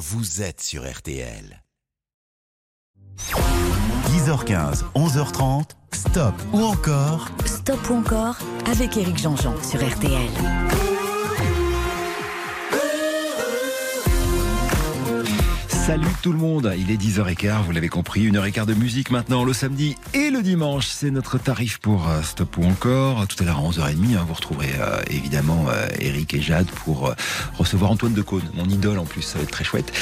vous êtes sur RTL. 10h15, 11h30, stop ou encore Stop ou encore avec Éric Jean-Jean sur RTL. Salut tout le monde, il est 10h15, vous l'avez compris, 1h15 de musique maintenant le samedi et le dimanche. C'est notre tarif pour euh, Stop ou encore. Tout à l'heure à 11h30, hein, vous retrouverez euh, évidemment euh, Eric et Jade pour recevoir Antoine de Decaune, mon idole en plus, ça va être très chouette.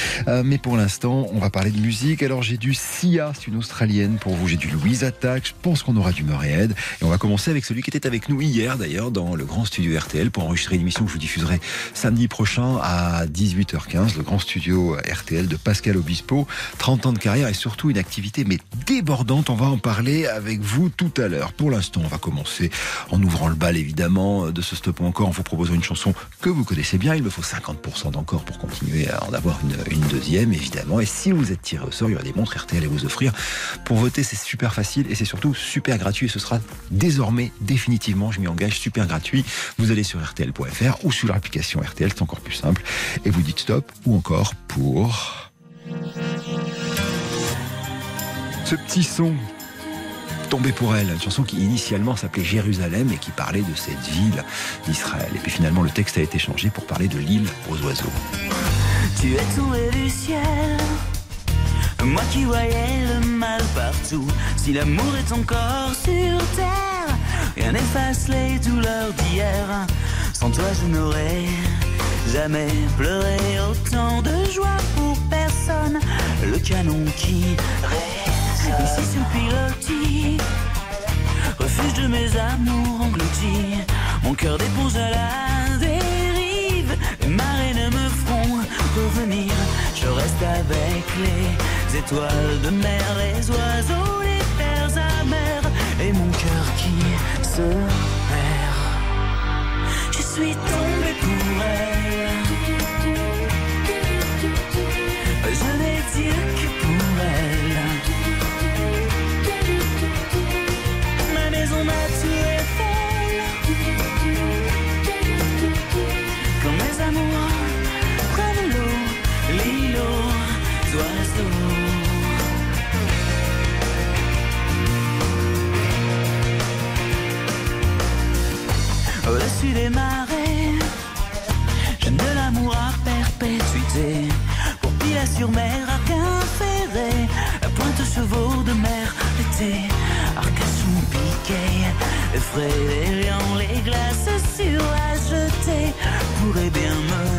mais pour l'instant, on va parler de musique. Alors j'ai du Sia, c'est une Australienne pour vous, j'ai du Louise Attack, je pense qu'on aura du Murray Et on va commencer avec celui qui était avec nous hier d'ailleurs dans le grand studio RTL pour enregistrer une émission que je vous diffuserai samedi prochain à 18h15, le grand studio RTL de Pascal Pascal Obispo. 30 ans de carrière et surtout une activité mais débordante. On va en parler avec vous tout à l'heure. Pour l'instant, on va commencer en ouvrant le bal évidemment de ce stop encore en vous proposant une chanson que vous connaissez bien. Il me faut 50% d'encore pour continuer à en avoir une, deuxième évidemment. Et si vous êtes tiré au sort, il y aura des montres RTL à vous offrir. Pour voter, c'est super facile et c'est surtout super gratuit. Et ce sera désormais définitivement, je m'y engage, super gratuit. Vous allez sur rtl.fr ou sur l'application RTL, c'est encore plus simple. Et vous dites stop ou encore pour... Ce petit son tombé pour elle, une chanson qui initialement s'appelait Jérusalem et qui parlait de cette ville d'Israël. Et puis finalement le texte a été changé pour parler de l'île aux oiseaux. Tu es tombé du ciel, moi qui voyais le mal partout. Si l'amour est encore sur terre, rien n'efface les douleurs d'hier. Sans toi je n'aurais jamais pleuré autant de joie pour Le canon qui résonne ici sur pilotis, refuge de mes amours engloutis. Mon cœur dépose à la dérive, les marées ne me feront revenir. Je reste avec les étoiles de mer, les oiseaux, les pères amers et mon cœur qui se perd. Je suis tombé pour elle. Sur mer, Arcun ferré. Pointe chevaux de mer, l'été. Arcachon les lions, les glaces sur la jetée. Pourrait bien me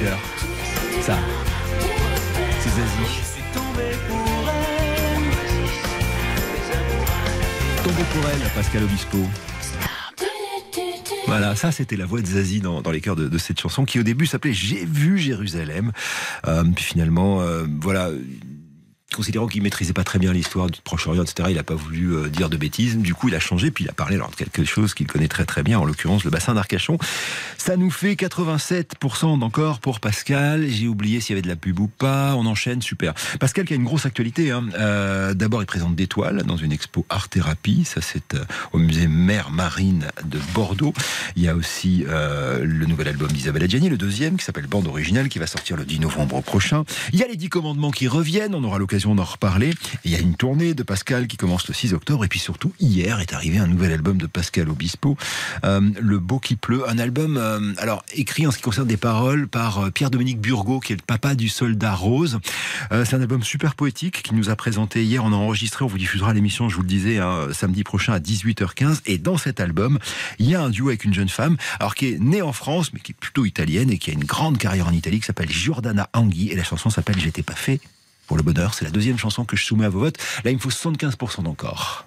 Ça, c'est Zazie. Tombeau pour elle, Pascal Obispo. Voilà, ça c'était la voix de Zazie dans, les chœurs de, cette chanson qui au début s'appelait J'ai vu Jérusalem. Euh, puis finalement, euh, voilà, considérant qu'il maîtrisait pas très bien l'histoire du Proche-Orient, etc., il n'a pas voulu euh, dire de bêtises. Du coup, il a changé, puis il a parlé alors, de quelque chose qu'il connaît très très bien, en l'occurrence le bassin d'Arcachon. Ça nous fait 87% d'encore pour Pascal. J'ai oublié s'il y avait de la pub ou pas. On enchaîne, super. Pascal qui a une grosse actualité. Hein. Euh, D'abord, il présente d'étoiles dans une expo art thérapie. Ça, c'est euh, au musée Mère Marine de Bordeaux. Il y a aussi euh, le nouvel album d'Isabelle Adjani, le deuxième, qui s'appelle Bande originale, qui va sortir le 10 novembre prochain. Il y a les 10 commandements qui reviennent. On aura l'occasion d'en reparler. Il y a une tournée de Pascal qui commence le 6 octobre. Et puis surtout, hier est arrivé un nouvel album de Pascal Obispo, euh, Le Beau qui pleut. Un album, euh, alors écrit en ce qui concerne des paroles par euh, Pierre-Dominique Burgot, qui est le papa du soldat Rose. C'est un album super poétique qui nous a présenté hier. On a enregistré, on vous diffusera l'émission, je vous le disais, hein, samedi prochain à 18h15. Et dans cet album, il y a un duo avec une jeune femme, alors qui est née en France, mais qui est plutôt italienne et qui a une grande carrière en Italie, qui s'appelle Giordana Anghi. Et la chanson s'appelle J'étais pas fait pour le bonheur. C'est la deuxième chanson que je soumets à vos votes. Là, il me faut 75% d'encore.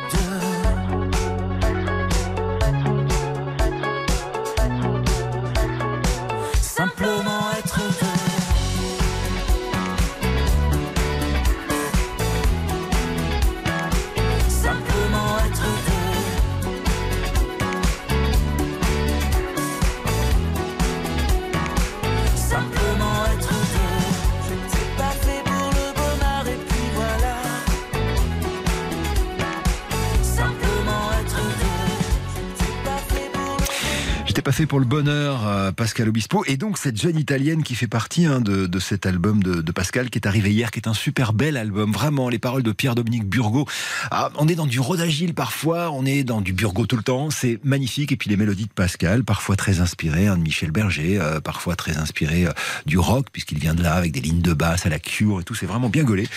J'étais pas fait pour le bonheur, euh, Pascal Obispo. Et donc, cette jeune italienne qui fait partie hein, de, cet album de, Pascal qui est arrivé hier, qui est un super bel album. Vraiment, les paroles de Pierre-Dominique Burgot. Ah, on est dans du Rodagile parfois, on est dans du Burgot tout le temps. C'est magnifique. Et puis les mélodies de Pascal, parfois très inspirées hein, de Michel Berger, euh, parfois très inspirées euh, du rock, puisqu'il vient de là, avec des lignes de basse à la cure et tout. C'est vraiment bien gaulé.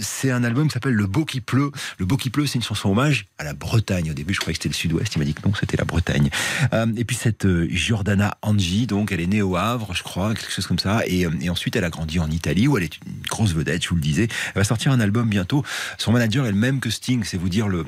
C'est un album qui s'appelle Le Beau qui pleut. Le Beau qui pleut, c'est une chanson hommage à la Bretagne. Au début, je croyais que c'était le sud-ouest. Il m'a dit que non, c'était la Bretagne. Et puis cette euh, Giordana Angi, donc elle est née au Havre, je crois, quelque chose comme ça, et, euh, et, ensuite elle a grandi en Italie où elle est une grosse vedette, je vous le disais. Elle va sortir un album bientôt. Son manager est le même que Sting, c'est vous dire le,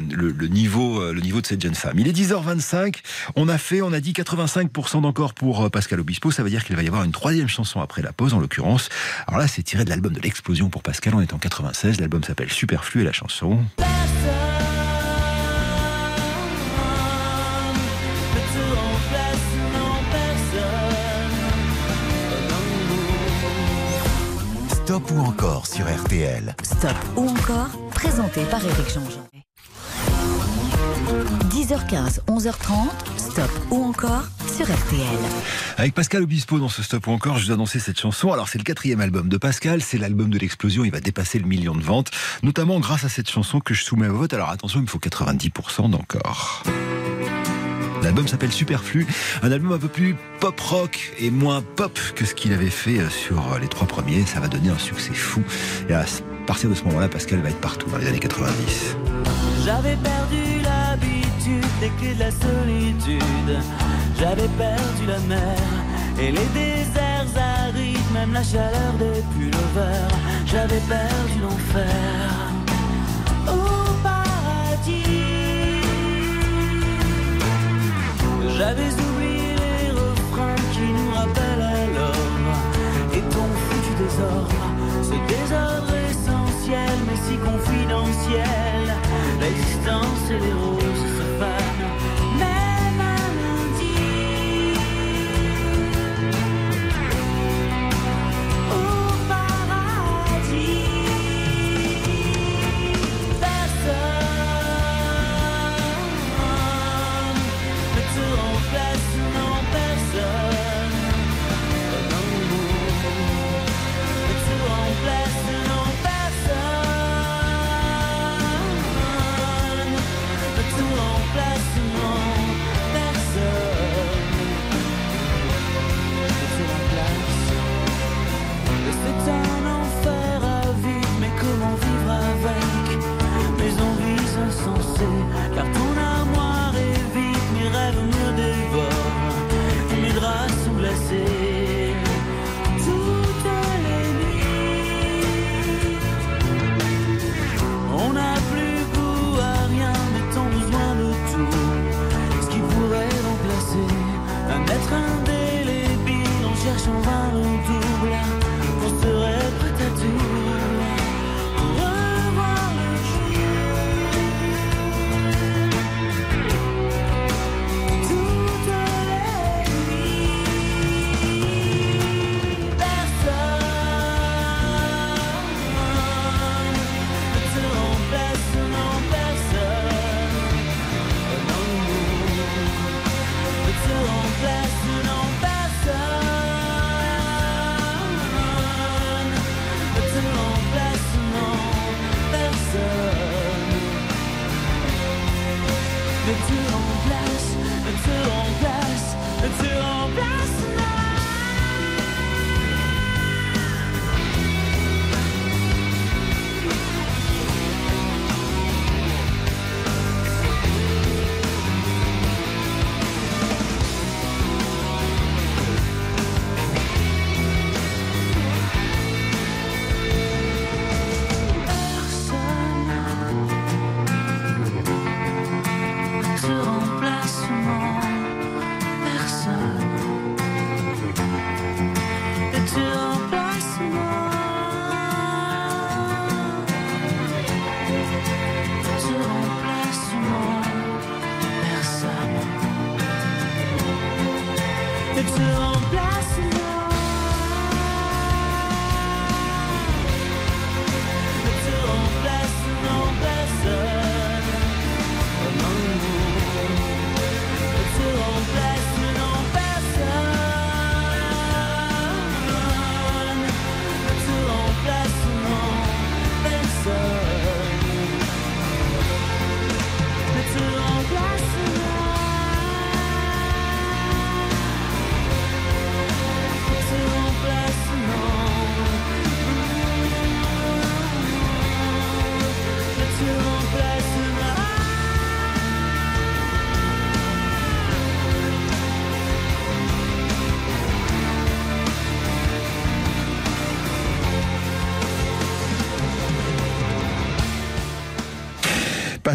niveau, euh, le niveau de cette jeune femme. Il est 10h25, on a fait, on a dit 85% d'encore pour Pascal Obispo, ça veut dire qu'il va y avoir une troisième chanson après la pause en l'occurrence. Alors là c'est tiré de l'album de l'explosion pour Pascal, on est en 96, l'album s'appelle Superflu et la chanson... Stop ou encore sur RTL. Stop ou encore, présenté par Éric Jean-Jean. 10h15, 11h30, Stop ou encore sur RTL. Avec Pascal Obispo dans ce Stop ou encore, je vous annonçais cette chanson. Alors c'est le quatrième album de Pascal, c'est l'album de l'explosion, il va dépasser le million de ventes, notamment grâce à cette chanson que je soumets au vote. Alors attention, il me faut 90% d'encore. L'album s'appelle Superflu, un album un peu plus pop rock et moins pop que ce qu'il avait fait euh, sur euh, les trois premiers. Ça va donner un succès fou. Et à partir de ce moment-là, Pascal va être partout dans les années 90. J'avais perdu l'habitude des clés de la solitude. J'avais perdu la mer et les déserts arides, même la chaleur des pullovers. J'avais perdu l'enfer. J'avais oublié les refrains qui nous rappellent à l'homme et ton foutu désordre, ce désordre essentiel mais si confidentiel. L'existence et les roses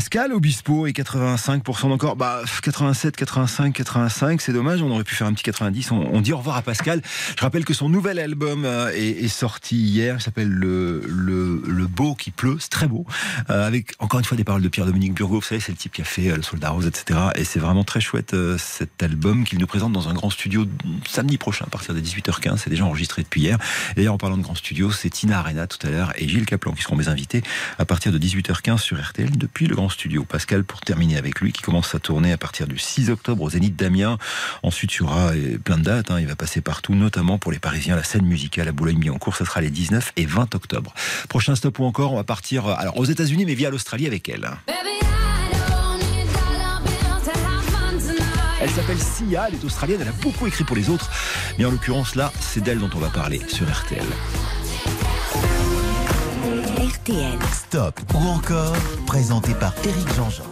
Pascal Obispo et 85% d'encore. Bah, 87, 85, 85, c'est dommage. On aurait pu faire un petit 90. On, dit au revoir à Pascal. Je rappelle que son nouvel album euh, est, sorti hier. Il s'appelle le, le, Beau qui pleut. C'est très beau. Euh, avec encore une fois des paroles de Pierre-Dominique Burgot. Vous savez, c'est le type qui a fait Le Soldat Rose, etc. Et c'est vraiment très chouette cet album qu'il nous présente dans un grand studio samedi prochain à partir de 18h15. C'est déjà enregistré depuis hier. Et d'ailleurs, en parlant de grand studio, c'est Tina Arena tout à l'heure et Gilles Caplan qui seront mes invités à partir de 18h15 sur RTL depuis le grand studio. Pascal, pour terminer avec lui, qui commence sa tournée à partir du 6 octobre au Zénith d'Amiens. Ensuite, il y aura euh, plein de dates. Hein. Il va passer partout, notamment pour les Parisiens, la scène musicale à Boulogne-Billancourt. Ça sera les 19 et 20 octobre. Prochain stop ou encore, on va partir euh, alors aux États-Unis, mais via l'Australie avec elle. Elle s'appelle Sia, elle est australienne, elle a beaucoup écrit pour les autres. Mais en l'occurrence, là, c'est d'elle dont on va parler sur RTL. RTL. Stop ou encore, présenté par Eric Jean-Jean.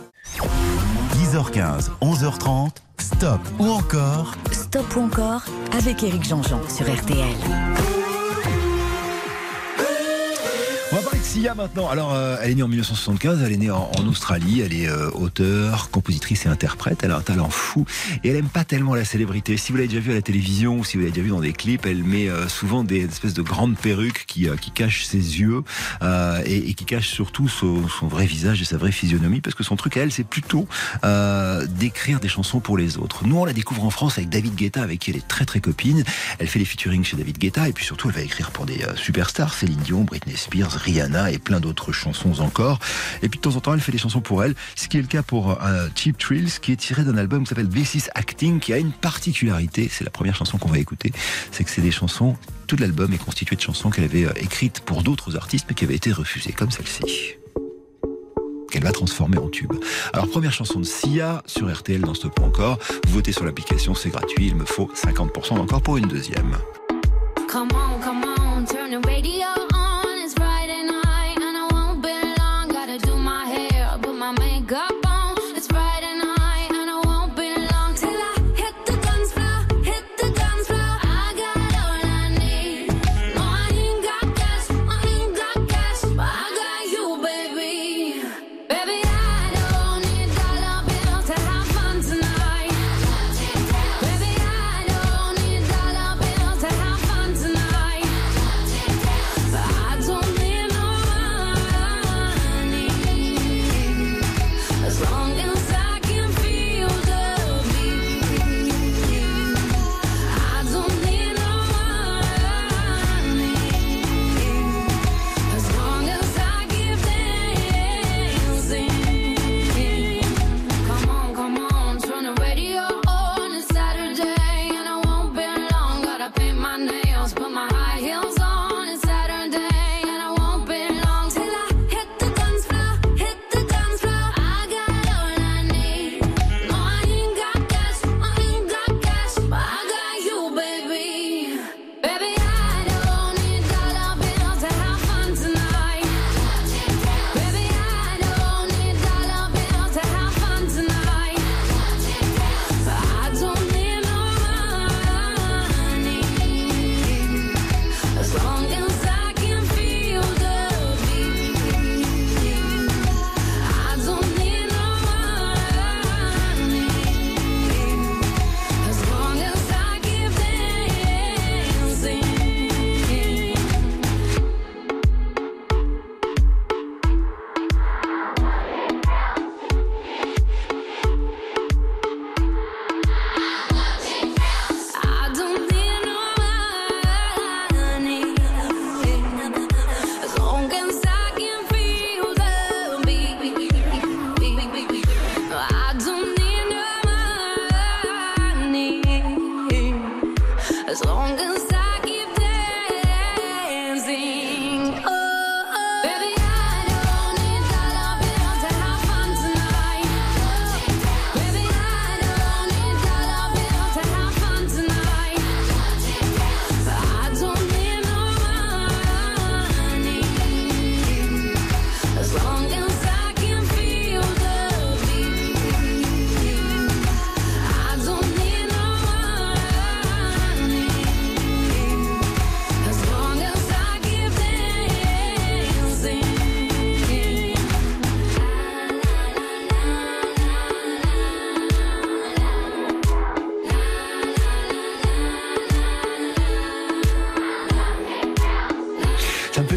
10h15, 11h30, Stop ou encore. Stop ou encore avec Eric Jean-Jean sur RTL. On va parler de Sia maintenant. Alors, euh, elle est née en 1975, elle est née en, Australie, elle est euh, auteure, compositrice et interprète. Elle a un talent fou et elle aime pas tellement la célébrité. Si vous l'avez déjà vu à la télévision ou si vous l'avez déjà vu dans des clips, elle met euh, souvent des espèces de grandes perruques qui, qui cachent ses yeux et, et, qui cachent surtout son, son, vrai visage et sa vraie physionomie parce que son truc à elle, c'est plutôt d'écrire des chansons pour les autres. Nous, on la découvre en France avec David Guetta, avec qui elle est très très copine. Elle fait les featuring chez David Guetta et puis surtout, elle va écrire pour des superstars, Céline Dion, Britney Spears, Rihanna et plein d'autres chansons encore. Et puis de temps en temps, elle fait des chansons pour elle, ce qui est le cas pour euh, Cheap Thrills, qui est tiré d'un album qui s'appelle This is Acting, qui a une particularité, c'est la première chanson qu'on va écouter, c'est que c'est des chansons, tout l'album est constitué de chansons qu'elle avait euh, écrites pour d'autres artistes, mais qui avaient été refusées, comme celle-ci qu'elle va transformer en tube. Alors première chanson de Sia sur RTL dans ce point encore. Votez sur l'application, c'est gratuit. Il me faut 50% encore pour une deuxième. Come on, come on, turn the radio.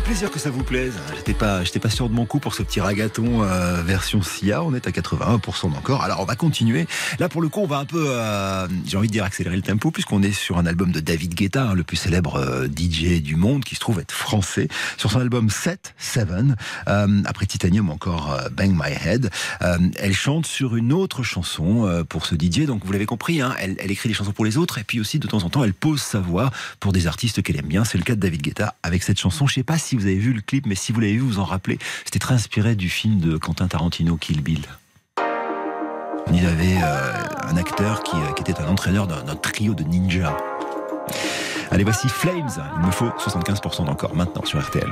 Plaisir que ça vous plaise. J'étais pas, j'étais pas sûr de mon coup pour ce petit ragaton euh, version SIA. On est à 81% d'encore. Alors on va continuer. Là pour le coup, on va un peu, euh, j'ai envie de dire accélérer le tempo puisqu'on est sur un album de David Guetta, hein, le plus célèbre euh, DJ du monde, qui se trouve être français, sur son album 7, 7. Euh, après Titanium, encore Bang My Head. Elle chante sur une autre chanson pour ce DJ. Donc vous l'avez compris, hein, elle, elle écrit des chansons pour les autres et puis aussi de temps en temps, elle pose sa voix pour des artistes qu'elle aime bien. C'est le cas de David Guetta avec cette chanson. Je sais pas si vous avez vu le clip, mais si vous l'avez vu, vous en rappelez. C'était très inspiré du film de Quentin Tarantino, Kill Bill. Il avait euh, un acteur qui, euh, qui était un entraîneur d'un trio de ninjas. Allez, voici Flames. Il me faut 75% d'encore maintenant sur RTL.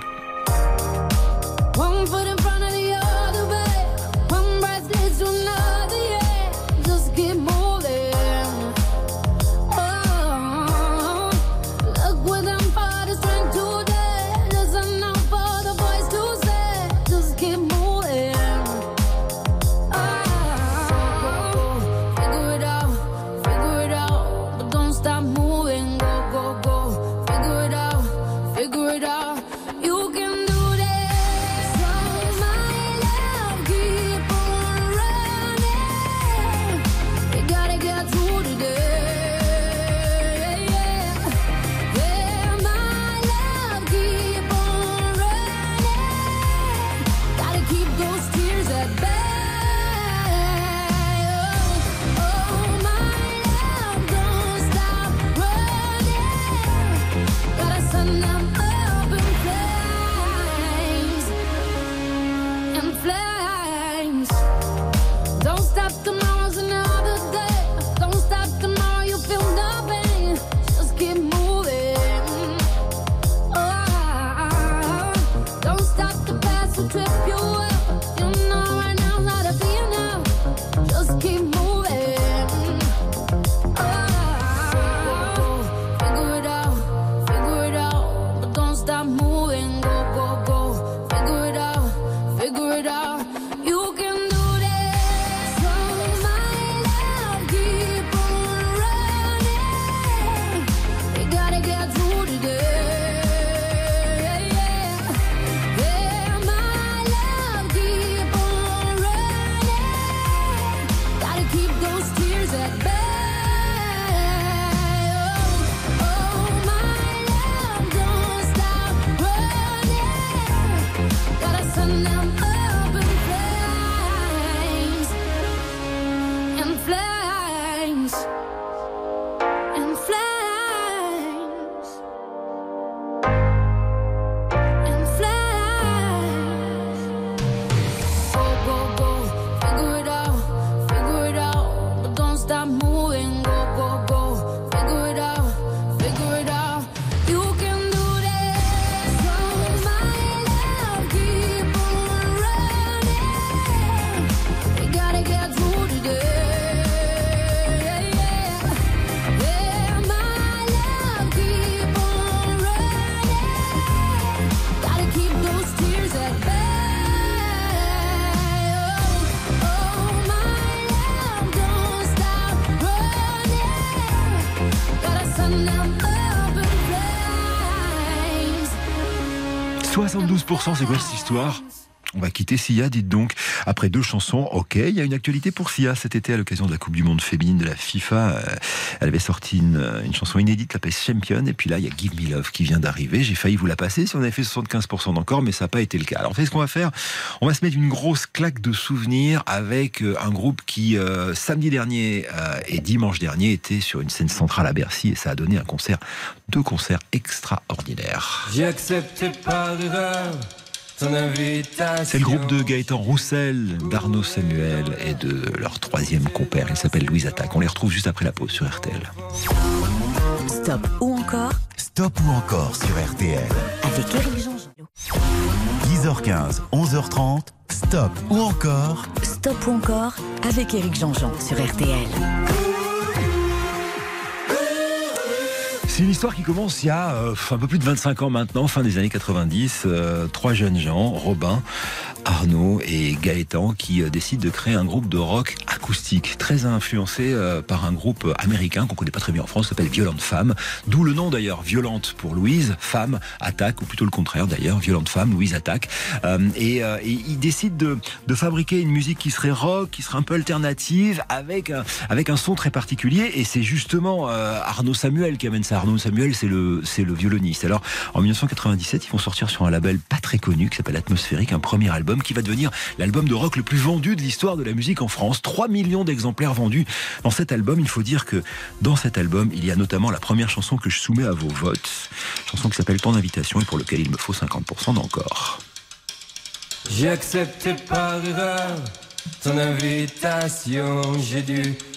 12%, c'est quoi cette histoire? On va quitter Sia, dites donc. Après deux chansons, ok, il y a une actualité pour Sia cet été à l'occasion de la Coupe du Monde féminine de la FIFA. Euh, Elle avait sorti une, chanson inédite, la PES Champion, et puis là, il y a Give Me Love qui vient d'arriver. J'ai failli vous la passer si on avait fait 75% d'encore, mais ça n'a pas été le cas. Alors, c'est ce qu'on va faire. On va se mettre une grosse claque de souvenirs avec euh, un groupe qui, euh, samedi dernier et dimanche dernier, était sur une scène centrale à Bercy, et ça a donné un concert, deux concerts extraordinaires. C'est le groupe de Gaëtan Roussel, d'Arnaud Samuel et de leur troisième compère. Il s'appelle Louise Attaque. On les retrouve juste après la pause sur RTL. Stop ou encore Stop ou encore sur RTL. avec Eric Jean-Jean. 10h15, 11h30. Stop ou encore Stop ou encore avec Eric Jean-Jean sur RTL. C'est une histoire qui commence il y a euh, un peu plus de 25 ans maintenant, fin des années 90. euh, trois jeunes gens, Robin, Arnaud et Gaëtan, qui euh, décident de créer un groupe de rock acoustique, très influencé par un groupe américain qu'on connaît pas très bien en France, s'appelle Violente Femme. D'où le nom d'ailleurs, Violente pour Louise, Femme attaque, ou plutôt le contraire d'ailleurs, Violente Femme, Louise attaque. Et, ils décident de, de fabriquer une musique qui serait rock, qui serait un peu alternative, avec un, avec un son très particulier. Et c'est justement Arnaud Samuel qui amène ça. Arnaud Samuel, c'est le, c'est le violoniste. Alors, en 1997, ils vont sortir sur un label pas très connu qui s'appelle Atmosphérique, un premier album qui va devenir l'album de rock le plus vendu de l'histoire de la musique en France. 3 millions d'exemplaires vendus dans cet album. Il faut dire que dans cet album, il y a notamment la première chanson que je soumets à vos votes. Chanson qui s'appelle Ton invitation et pour lequel il me faut 50% d'encore. J'ai accepté par erreur ton invitation. J'ai dû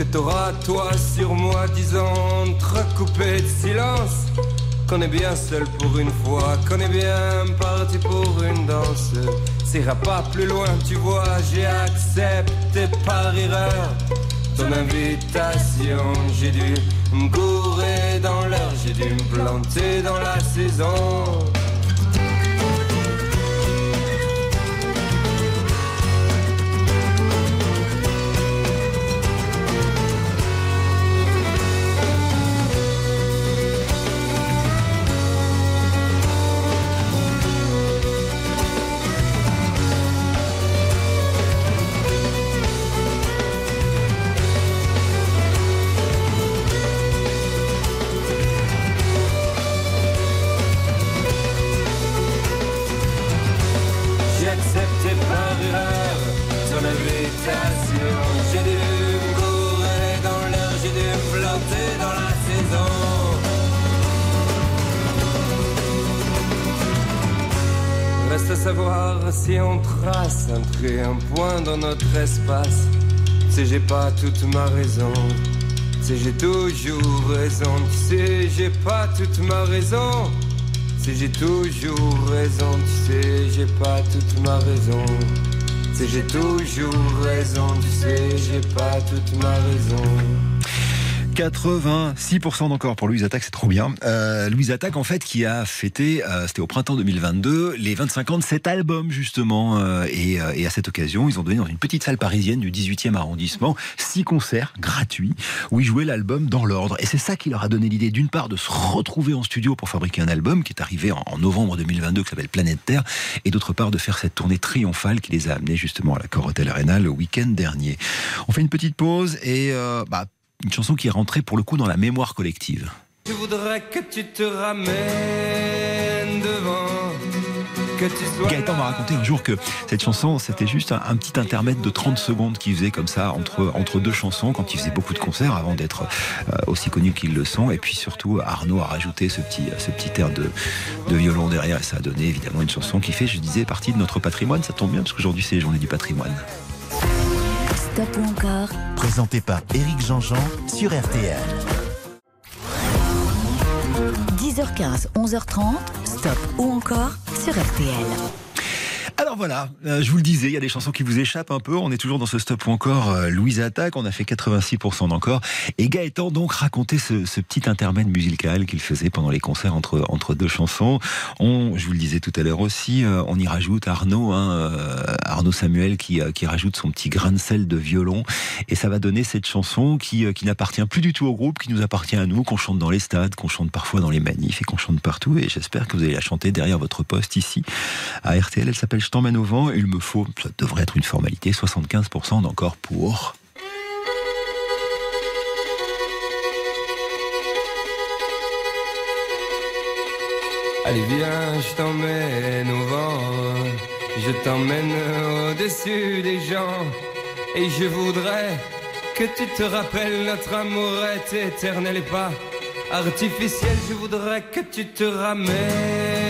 Que t'auras toi sur moi, disons, entrecoupé de silence. Qu'on est bien seul pour une fois, qu'on est bien parti pour une danse. Ça ira pas plus loin, tu vois, j'ai accepté par erreur ton invitation. J'ai dû me dans l'heure, j'ai dû me planter dans la saison. Trace un point dans notre espace. Tu sais, j'ai pas toute ma raison. Tu sais, j'ai toujours raison. Tu sais, j'ai pas toute ma raison. Si j'ai toujours raison, tu sais, j'ai pas toute ma raison. Si j'ai toujours raison, tu sais, j'ai pas toute ma raison. 86% d'encore pour Louise Attaque, c'est trop bien. Euh, Louise Attaque, en fait, qui a fêté, euh, c'était au printemps 2022, les 25 ans de cet album, justement. euh, et, euh, et à cette occasion, ils ont donné dans une petite salle parisienne du 18e arrondissement six concerts gratuits où ils jouaient l'album dans l'ordre. Et c'est ça qui leur a donné l'idée, d'une part, de se retrouver en studio pour fabriquer un album qui est arrivé en, novembre 2022, qui s'appelle Planète Terre, et d'autre part, de faire cette tournée triomphale qui les a amenés justement à la Corotel Arena le week-end dernier. On fait une petite pause et euh, bah, une chanson qui est rentrée pour le coup dans la mémoire collective. Je voudrais que tu te ramènes devant, que tu sois. Gaëtan m'a raconté un jour que cette chanson, c'était juste un, un petit intermède de 30 secondes qu'il faisait comme ça entre, entre deux chansons quand il faisait beaucoup de concerts avant d'être euh, aussi connu qu'ils le sont. Et puis surtout, Arnaud a rajouté ce petit, ce petit air de, de violon derrière et ça a donné évidemment une chanson qui fait, je disais, partie de notre patrimoine. Ça tombe bien parce qu'aujourd'hui c'est les journées du patrimoine. Stop ou encore Présenté par Éric Jean-Jean sur RTL. 10h15, 11h30, stop ou encore sur RTL. Alors voilà, euh, je vous le disais, il y a des chansons qui vous échappent un peu. On est toujours dans ce stop ou encore euh, Louise Attaque. On a fait 86% d'encore. Et Gaëtan donc racontait ce, petit intermède musical qu'il faisait pendant les concerts entre, entre deux chansons. On, je vous le disais tout à l'heure aussi, euh, on y rajoute Arnaud, hein, Arnaud Samuel qui, qui rajoute son petit grain de sel de violon. Et ça va donner cette chanson qui, qui n'appartient plus du tout au groupe, qui nous appartient à nous, qu'on chante dans les stades, qu'on chante parfois dans les manifs et qu'on chante partout. Et j'espère que vous allez la chanter derrière votre poste ici à RTL. Elle s'appelle Je t'emmène au vent. Il me faut, ça devrait être une formalité, 75% d'encore pour. Allez viens, je t'emmène au vent, je t'emmène au-dessus des gens, et je voudrais que tu te rappelles notre amour est éternel et pas artificiel. Je voudrais que tu te ramènes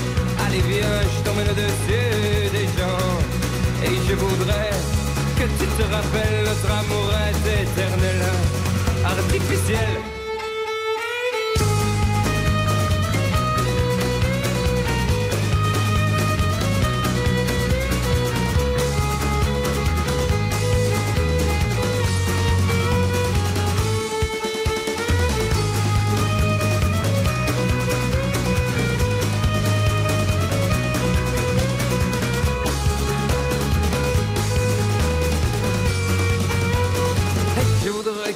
Allez viens, je t'emmène au-dessus des gens. Et je voudrais que tu te rappelles notre amour est éternel, artificiel.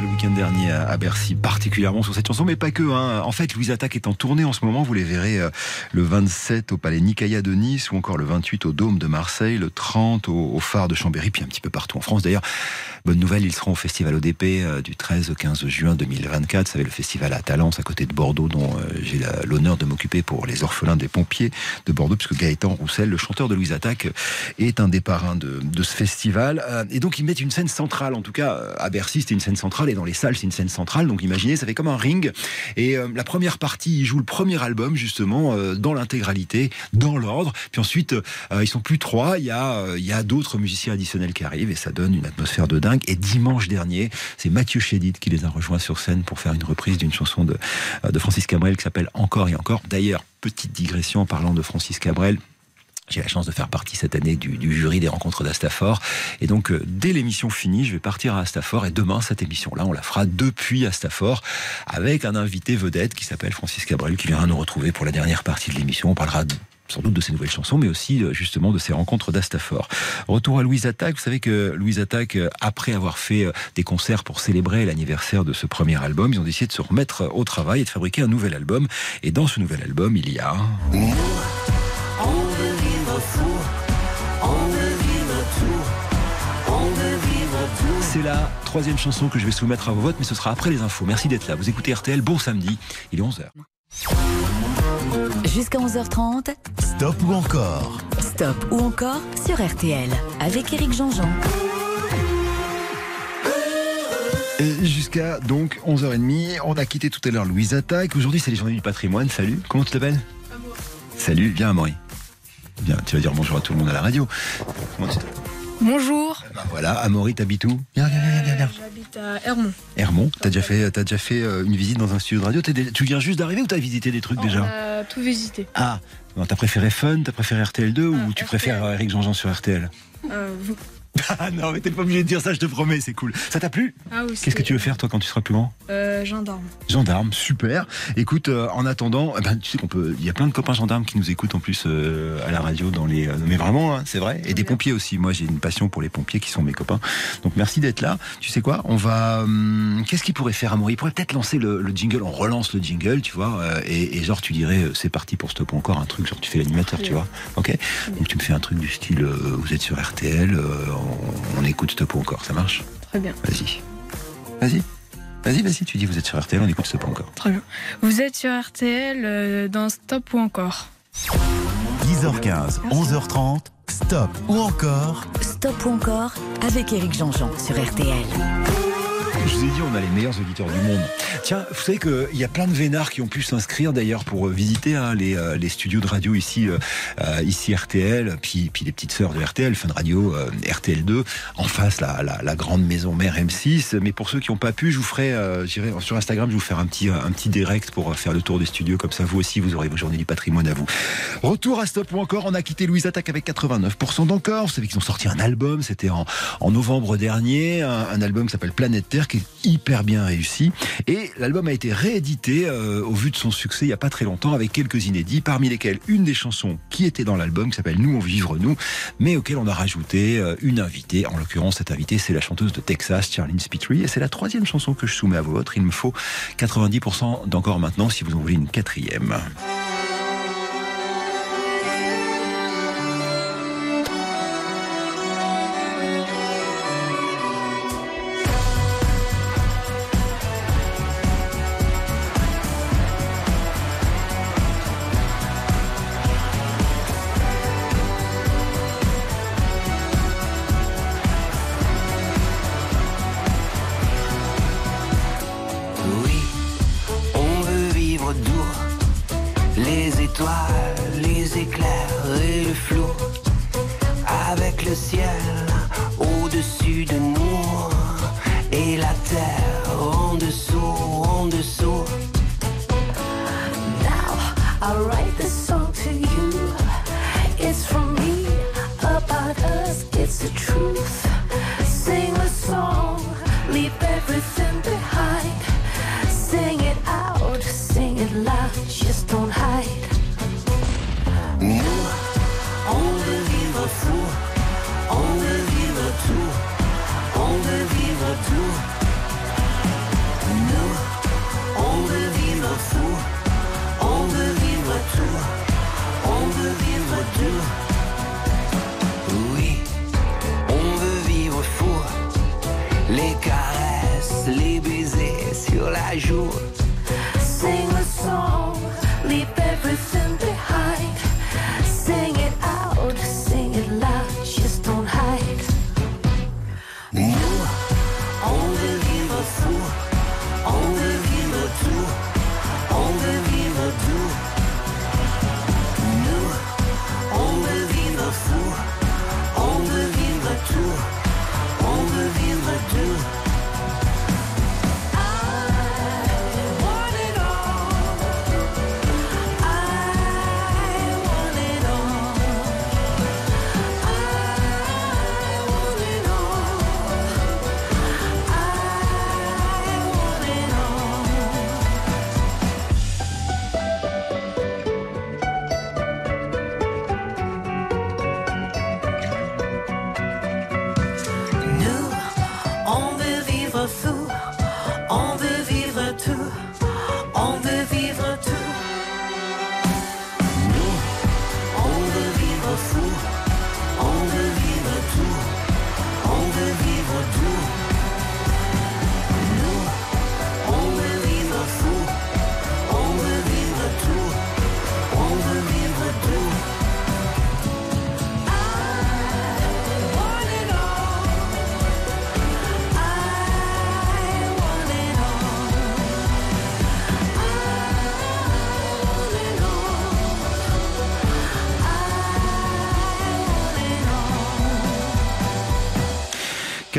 le week-end dernier à Bercy, particulièrement sur cette chanson, mais pas que. Hein. En fait, Louise Attaque est en tournée en ce moment. Vous les verrez euh, le 27 au Palais Nicaïa de Nice ou encore le 28 au Dôme de Marseille, le 30 au, au Phare de Chambéry, puis un petit peu partout en France. D'ailleurs, bonne nouvelle, ils seront au Festival ODP euh, du 13 au 15 juin 2024. Vous savez, le festival à Talence, à côté de Bordeaux, dont euh, j'ai l'honneur de m'occuper pour les orphelins des pompiers de Bordeaux, puisque Gaëtan Roussel, le chanteur de Louise Attaque, est un des parrains de, ce festival. Euh, Et donc, ils mettent une scène centrale, en tout cas, à Bercy, c'était une scène centrale, et dans les salles, c'est une scène centrale. Donc, imaginez, ça fait comme un ring. Et la première partie, ils jouent le premier album, justement, dans l'intégralité, dans l'ordre. Puis ensuite, ils sont plus trois. Il y a, il y a d'autres musiciens additionnels qui arrivent, et ça donne une atmosphère de dingue. Et dimanche dernier, c'est Mathieu Chédid qui les a rejoints sur scène pour faire une reprise d'une chanson de, euh, de Francis Cabrel qui s'appelle Encore et encore. D'ailleurs, petite digression en parlant de Francis Cabrel. J'ai la chance de faire partie cette année du, du jury des rencontres d'Astafor. Et donc, euh, dès l'émission finie, je vais partir à Astafor. Et demain, cette émission-là, on la fera depuis Astafor avec un invité vedette qui s'appelle Francis Cabrel qui viendra nous retrouver pour la dernière partie de l'émission. On parlera de- sans doute de ses nouvelles chansons, mais aussi euh, justement de ses rencontres d'Astafor. Retour à Louise Attaque. Vous savez que Louise Attaque, euh, après avoir fait euh, des concerts pour célébrer l'anniversaire de ce premier album, ils ont décidé de se remettre au travail et de fabriquer un nouvel album. Et dans ce nouvel album, il y a... C'est la troisième chanson que je vais soumettre à vos votes, mais ce sera après les infos. Merci d'être là. Vous écoutez RTL, bon samedi, il est 11h. Jusqu'à 11h30, Stop ou encore Stop ou encore sur RTL avec Éric Jean-Jean. Et Jusqu'à donc 11h30, on a quitté tout à l'heure Louise Attaque. Aujourd'hui, c'est les journées du patrimoine. Salut, comment tu t'appelles? Salut, viens Amaury. Viens, tu vas dire bonjour à tout le monde à la radio. Comment tu t'appelles? Bonjour. Ben voilà, Amaury, t'habites où? Viens, viens, viens, viens, viens. J'habite à Hermont. Hermont, t'as déjà fait, t'as déjà fait euh, une visite dans un studio de radio? Tu viens juste d'arriver ou t'as visité des trucs On déjà? a tout visité. Ah, t'as préféré Fun, t'as préféré RTL2 ou Ah, tu RTL. préfères euh, Eric Jean-Jean sur RTL Euh, vous- Ah non, mais t'es pas obligé de dire ça, je te promets, c'est cool. Ça t'a plu? Ah oui. Qu'est-ce que tu veux faire toi quand tu seras plus grand? Euh, Gendarme. Gendarme, super. Écoute, euh, en attendant, eh ben, tu sais qu'on peut, il y a plein de copains gendarmes qui nous écoutent en plus euh, à la radio dans les, mais vraiment, hein, c'est vrai. Et des pompiers aussi. Moi, j'ai une passion pour les pompiers qui sont mes copains. Donc merci d'être là. Tu sais quoi? On va, hum, qu'est-ce qu'il pourrait faire Amaury? Il pourrait peut-être lancer le, le jingle. On relance le jingle, tu vois. et, et genre, tu dirais, c'est parti pour stop encore un truc. Genre, tu fais l'animateur, tu vois. Ok? Donc tu me fais un truc du style, vous êtes sur RTL, on, on écoute stop ou encore. Ça marche Très bien. Vas-y. Vas-y. Vas-y, vas-y, tu dis vous êtes sur RTL, on écoute stop ou encore. Très bien. Vous êtes sur RTL euh, dans Stop ou encore 10h15, 11h30, stop ou encore Stop ou encore avec Éric Jean-Jean sur RTL. Je vous ai dit, on a les meilleurs auditeurs du monde. Tiens, vous savez qu'il y a plein de vénards qui ont pu s'inscrire d'ailleurs pour euh, visiter hein, les, euh, les studios de radio ici, euh, ici RTL, puis, puis les petites sœurs de RTL, Fun Radio, euh, RTL2, en face la, grande maison mère M6. Mais pour ceux qui n'ont pas pu, je vous ferai, sur Instagram, je vous ferai un petit, un petit direct pour faire le tour des studios. Comme ça, vous aussi, vous aurez vos journées du patrimoine à vous. Retour à Stop ou encore, on a quitté Louise Attaque avec 89% d'encore. Vous savez qu'ils ont sorti un album, c'était en, en novembre dernier, un, album qui s'appelle Planète Terre, hyper bien réussi. Et l'album a été réédité euh, au vu de son succès il n'y a pas très longtemps avec quelques inédits, parmi lesquels une des chansons qui était dans l'album, qui s'appelle Nous on vivre nous, mais auquel on a rajouté euh, une invitée. En l'occurrence, cette invitée, c'est la chanteuse de Texas, Charlene Spitry, et c'est la troisième chanson que je soumets à votre. Il me faut 90% d'encore maintenant si vous en voulez une quatrième. Les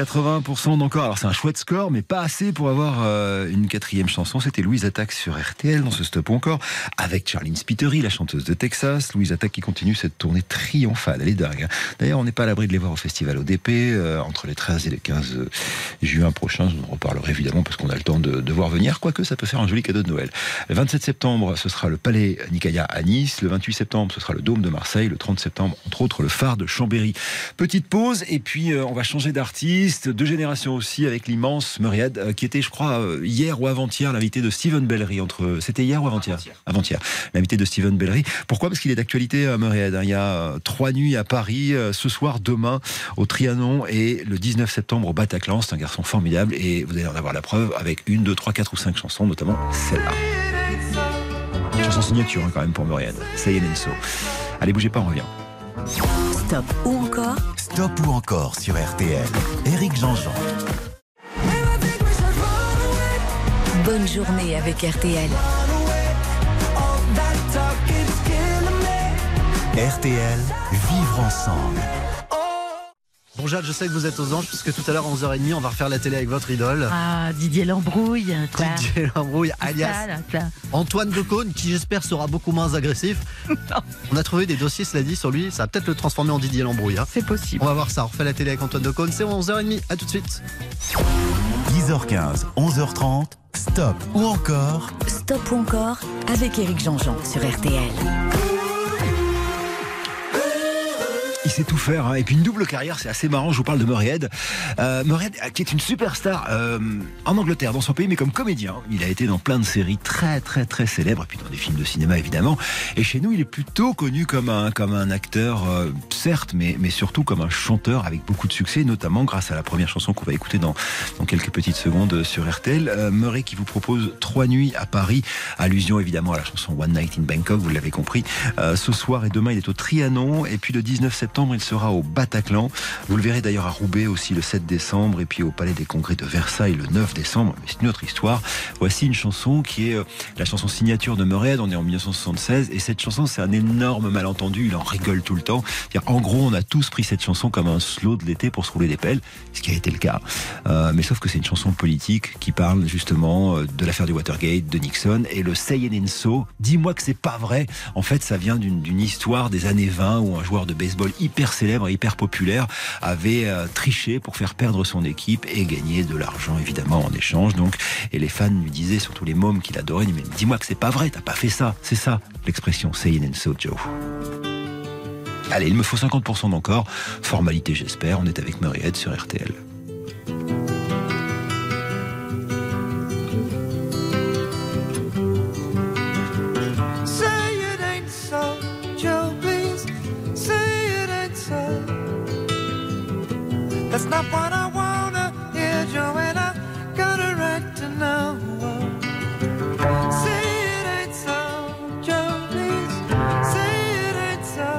80% d'encore. Alors c'est un chouette score, mais pas assez pour avoir euh, une quatrième chanson. C'était Louise Attaque sur RTL dans ce stop encore avec Charlene Spiteri, la chanteuse de Texas. Louise Attaque qui continue cette tournée triomphale. Elle est dingue. hein. D'ailleurs, on n'est pas à l'abri de les voir au festival ODP euh, entre les 13 et les 15 juin prochain. Je vous en reparlerai évidemment parce qu'on a le temps de, de voir venir. Quoique ça peut faire un joli cadeau de Noël. Le 27 septembre, ce sera le Palais Nicaïa à Nice. Le 28 septembre, ce sera le Dôme de Marseille. Le 30 septembre, entre autres, le phare de Chambéry. Petite pause et puis euh, on va changer d'artiste, de génération aussi avec l'immense Muriad euh, qui était, je crois, euh, hier ou avant-hier l'invité de Steven Bellery. Entre, c'était hier ou avant-hier? Avant-hier. L'invité de Steven Bellery. Pourquoi? Parce qu'il est d'actualité à Muriad. hein. Il y a euh, trois nuits à Paris, euh, ce soir, demain au Trianon et le 19 septembre au Bataclan. C'est un garçon formidable et vous allez en avoir la preuve avec une, deux, trois, quatre ou cinq chansons, notamment celle-là. Chanson signature hein, quand même pour Muriad. Say and So. Allez, bougez pas, on revient. Stop ou encore Stop ou encore sur RTL. Eric Jean-Jean. Bonne journée avec RTL. RTL, vivre ensemble. Bon Jade, je sais que vous êtes aux anges puisque tout à l'heure à 11h30 on va refaire la télé avec votre idole. Ah, Didier Lambrouille. Quoi. Didier Lambrouille, alias Ça, là, ça. Antoine Decaune qui j'espère sera beaucoup moins agressif. On a trouvé des dossiers, cela dit, sur lui. Ça va peut-être le transformer en Didier Lambrouille. hein. C'est possible. On va voir ça. On refait la télé avec Antoine Decaune. C'est 11h30. À tout de suite. 10h15, 11h30. Stop ou encore Stop ou encore avec Eric Jean-Jean sur RTL. Il sait tout faire. hein. Et puis une double carrière, c'est assez marrant. Je vous parle de Murrayhead. Euh, Murrayhead, euh, qui est une superstar euh, en Angleterre, dans son pays, mais comme comédien. Il a été dans plein de séries très, très, très célèbres, et puis dans des films de cinéma, évidemment. Et chez nous, il est plutôt connu comme un, comme un acteur, certes, mais, mais surtout comme un chanteur avec beaucoup de succès, notamment grâce à la première chanson qu'on va écouter dans, dans quelques petites secondes sur RTL. Murray qui vous propose Trois nuits à Paris. Allusion évidemment à la chanson One Night in Bangkok, vous l'avez compris. Ce soir et demain, il est au Trianon. Et puis le 19 septembre, il sera au Bataclan. Vous le verrez d'ailleurs à Roubaix aussi le 7 décembre. Et puis au Palais des Congrès de Versailles le 9 décembre. Mais c'est une autre histoire. Voici une chanson qui est euh, la chanson signature de Murray. On est en 1976. Et cette chanson, c'est un énorme malentendu. Il en rigole tout le temps. En gros, on a tous pris cette chanson comme un slow de l'été pour se rouler des pelles. Ce qui a été le cas. Euh, mais sauf que c'est une chanson politique qui parle justement euh, de l'affaire du Watergate, de Nixon. Et le Say and So, dis-moi que c'est pas vrai. En fait, ça vient d'une histoire des années 20 où un joueur de baseball hyper célèbre, hyper populaire, avait euh, triché pour faire perdre son équipe et gagner de l'argent évidemment en échange. Donc, et les fans lui disaient, surtout les mômes qu'il adorait, mais dis-moi que c'est pas vrai, t'as pas fait ça. C'est ça l'expression Say and So, Joe. Allez, il me faut 50% d'encore. Formalité, j'espère. On est avec Murrayhead sur RTL. Not what I wanna hear, I got a right to know. Say it ain't so, Joe, please. Say it ain't so.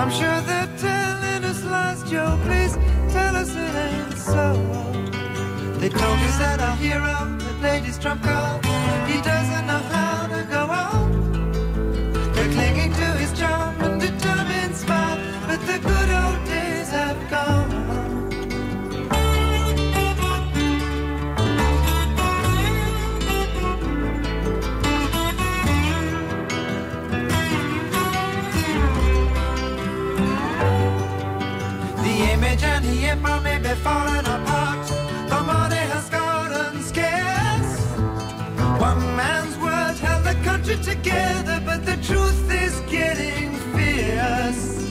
I'm sure they're telling us lies, Joe, please tell us it ain't so. They told us that our hero, the lady's trump card, image and the emperor may be falling apart. The money has gotten scarce. One man's word held the country together, but the truth is getting fierce.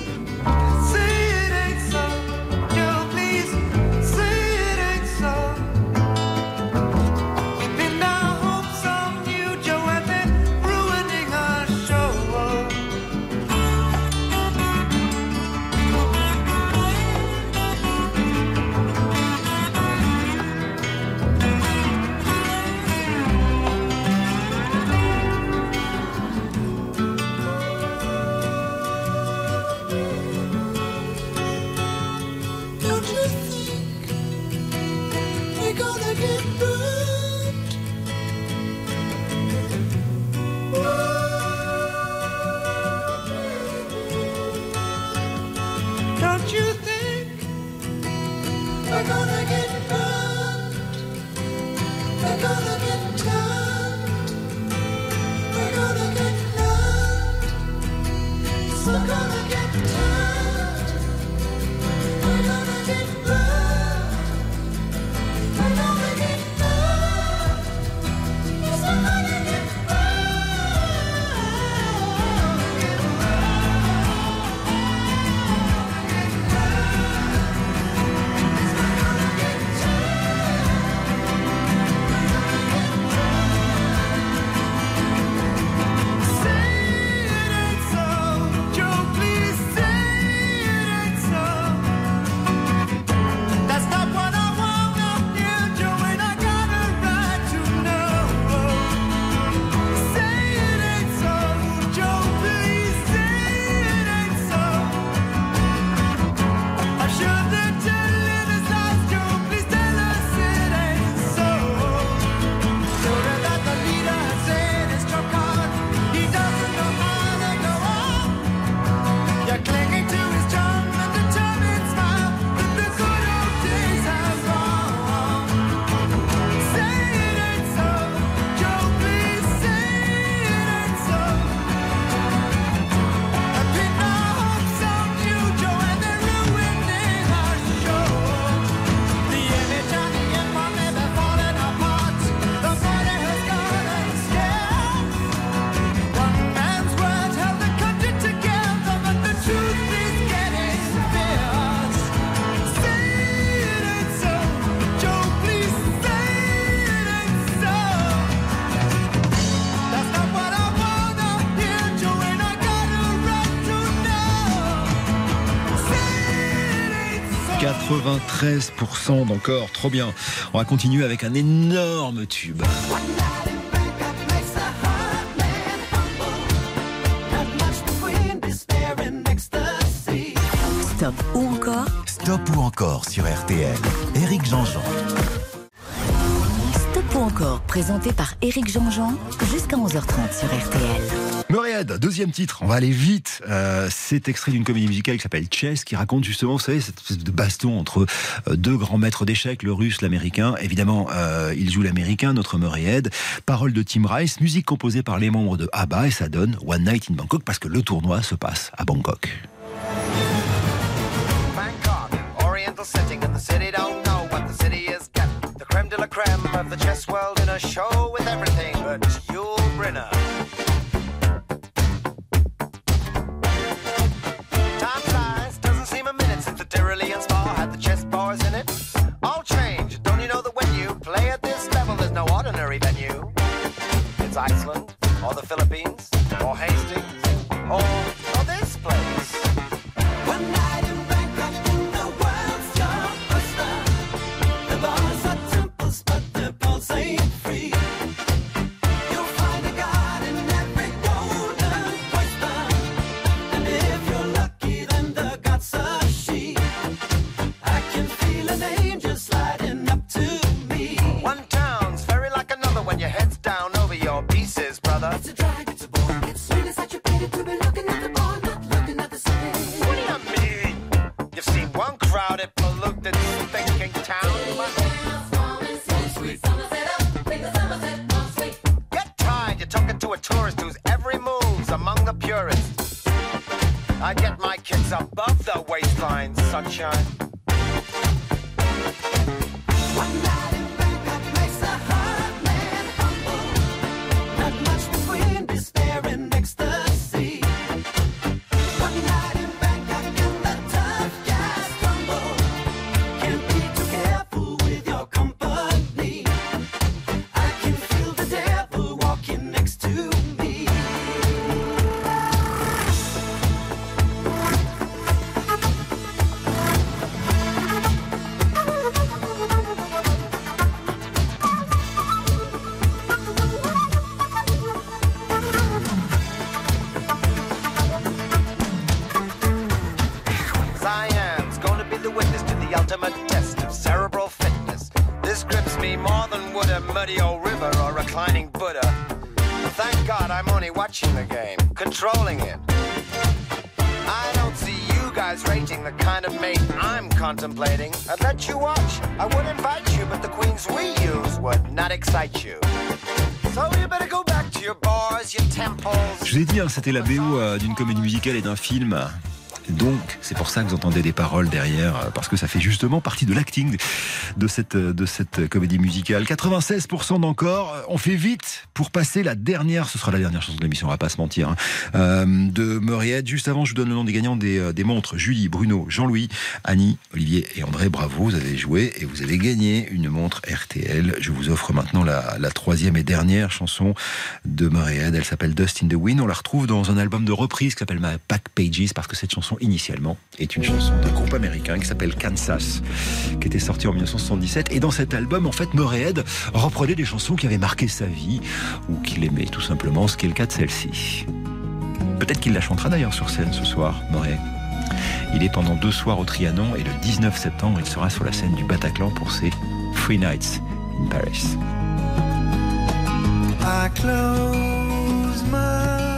93% d'encore, trop bien. On va continuer avec un énorme tube. Stop ou encore? Stop ou encore sur RTL. Eric Jean-Jean. Stop ou encore, présenté par Éric Jean-Jean, jusqu'à 11h30 sur RTL. Murriade, deuxième titre, on va aller vite. Euh, c'est extrait d'une comédie musicale qui s'appelle Chess, qui raconte justement, vous savez, cette espèce de baston entre euh, deux grands maîtres d'échecs, le russe, l'américain. Évidemment, euh, il joue l'américain, notre Murriade. Parole de Tim Rice, musique composée par les membres de ABBA, et ça donne One Night in Bangkok, parce que le tournoi se passe à. Bangkok, bars in it. All change, don't you know that when you play at this level, there's no ordinary venue? It's Iceland, or the Philippines, or Hastings, or, sunshine. C'était la BO euh, d'une comédie musicale et d'un film. Donc, c'est pour ça que vous entendez des paroles derrière, euh, parce que ça fait justement partie de l'acting de cette, euh, de cette comédie musicale. 96% d'encore. Euh, On fait vite pour passer la dernière, ce sera la dernière chanson de l'émission, on va pas se mentir, hein, de Muriette. Juste avant, je vous donne le nom des gagnants des, des montres. Julie, Bruno, Jean-Louis, Annie, Olivier et André. Bravo, vous avez joué et vous avez gagné une montre RTL. Je vous offre maintenant la, la troisième et dernière chanson de Muriette. Elle s'appelle Dust in the Wind. On la retrouve dans un album de reprise qui s'appelle Back Pages parce que cette chanson initialement est une chanson d'un groupe américain qui s'appelle Kansas, qui était sorti en 1977. Et dans cet album, en fait, Morehead reprenait des chansons qui avaient marqué sa vie ou qu'il aimait tout simplement, ce qui est le cas de celle-ci. Peut-être qu'il la chantera d'ailleurs sur scène ce soir, Morehead. Il est pendant deux soirs au Trianon et le 19 septembre, il sera sur la scène du Bataclan pour ses Free Nights in Paris. I close my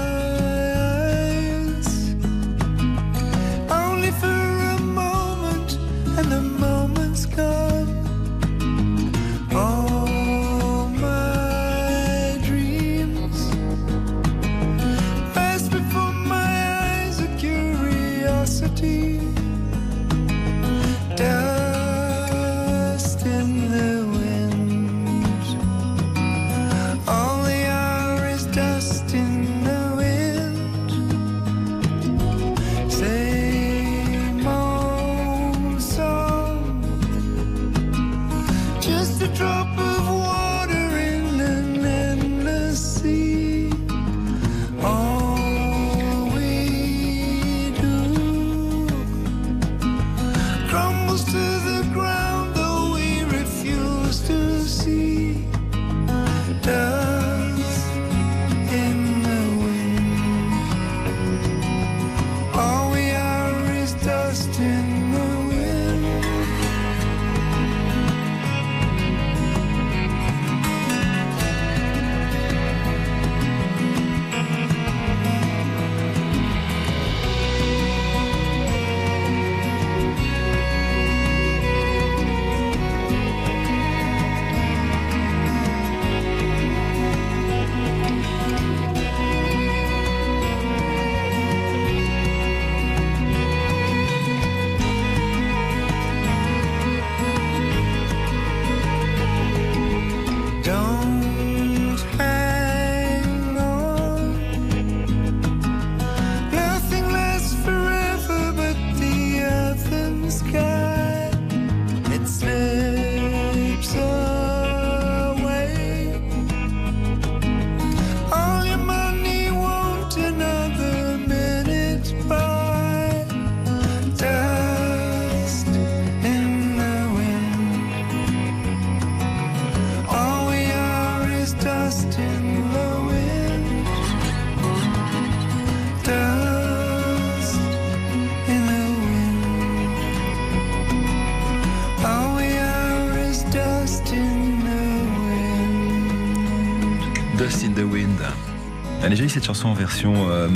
Cette chanson en version euh.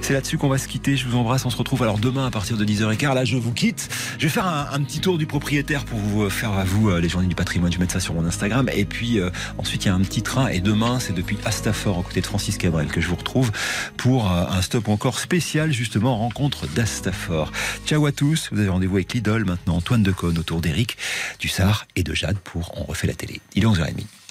C'est là-dessus qu'on va se quitter. Je vous embrasse. On se retrouve alors demain à partir de 10h15. Là, je vous quitte. Je vais faire un, petit tour du propriétaire pour vous euh, faire à vous euh, les journées du patrimoine. Je vais mettre ça sur mon Instagram. Et puis euh, ensuite, il y a un petit train. Et demain, c'est depuis Astafort, aux côtés de Francis Cabrel, que je vous retrouve pour un stop encore spécial, justement, rencontre d'Astafort. Ciao à tous. Vous avez rendez-vous avec l'idole maintenant, Antoine Decaune, autour d'Eric Dussard et de Jade pour On refait la télé. Il est 11h30.